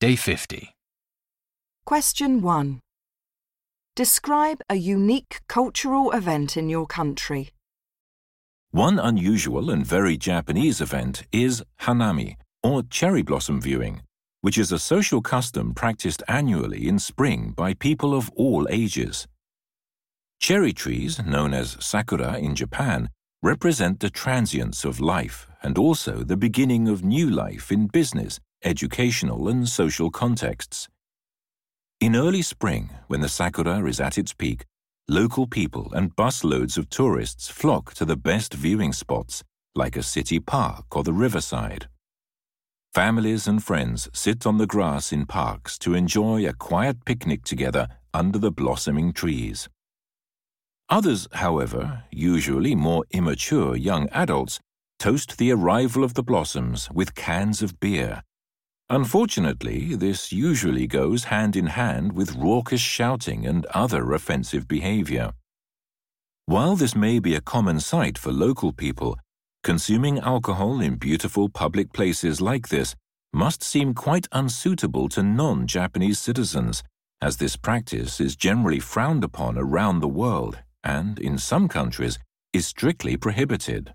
Day 50. Question 1. Describe a unique cultural event in your country. One unusual and very Japanese event is hanami, or cherry blossom viewing, which is a social custom practiced annually in spring by people of all ages. Cherry trees, known as sakura in Japan, represent the transience of life and also the beginning of new life in business, educational, and social contexts. In early spring, when the sakura is at its peak, local people and busloads of tourists flock to the best viewing spots, like a city park or the riverside. Families and friends sit on the grass in parks to enjoy a quiet picnic together under the blossoming trees. Others, however, usually more immature young adults, toast the arrival of the blossoms with cans of beer. Unfortunately, this usually goes hand in hand with raucous shouting and other offensive behavior. While this may be a common sight for local people, consuming alcohol in beautiful public places like this must seem quite unsuitable to non Japanese citizens, as this practice is generally frowned upon around the world and, in some countries, is strictly prohibited.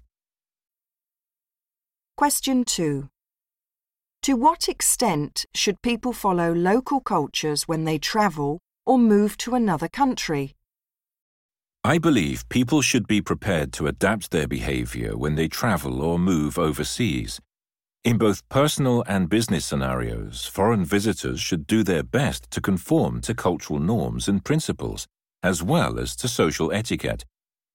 Question 2. To what extent should people follow local cultures when they travel or move to another country? I believe people should be prepared to adapt their behavior when they travel or move overseas. In both personal and business scenarios, foreign visitors should do their best to conform to cultural norms and principles, as well as to social etiquette,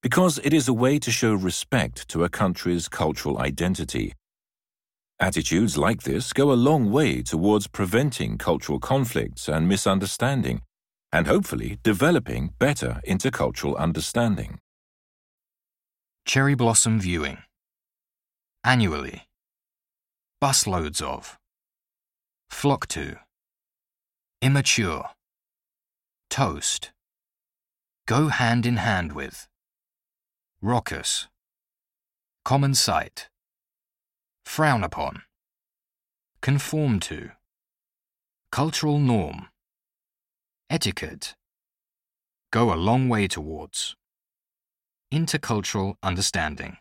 because it is a way to show respect to a country's cultural identity. Attitudes like this go a long way towards preventing cultural conflicts and misunderstanding, and hopefully developing better intercultural understanding. Cherry blossom viewing. Annually. Busloads of. Flock to. Immature. Toast. Go hand in hand with. Raucous. Common sight. Frown upon. Conform to. Cultural norm. Etiquette. Go a long way towards. Intercultural understanding.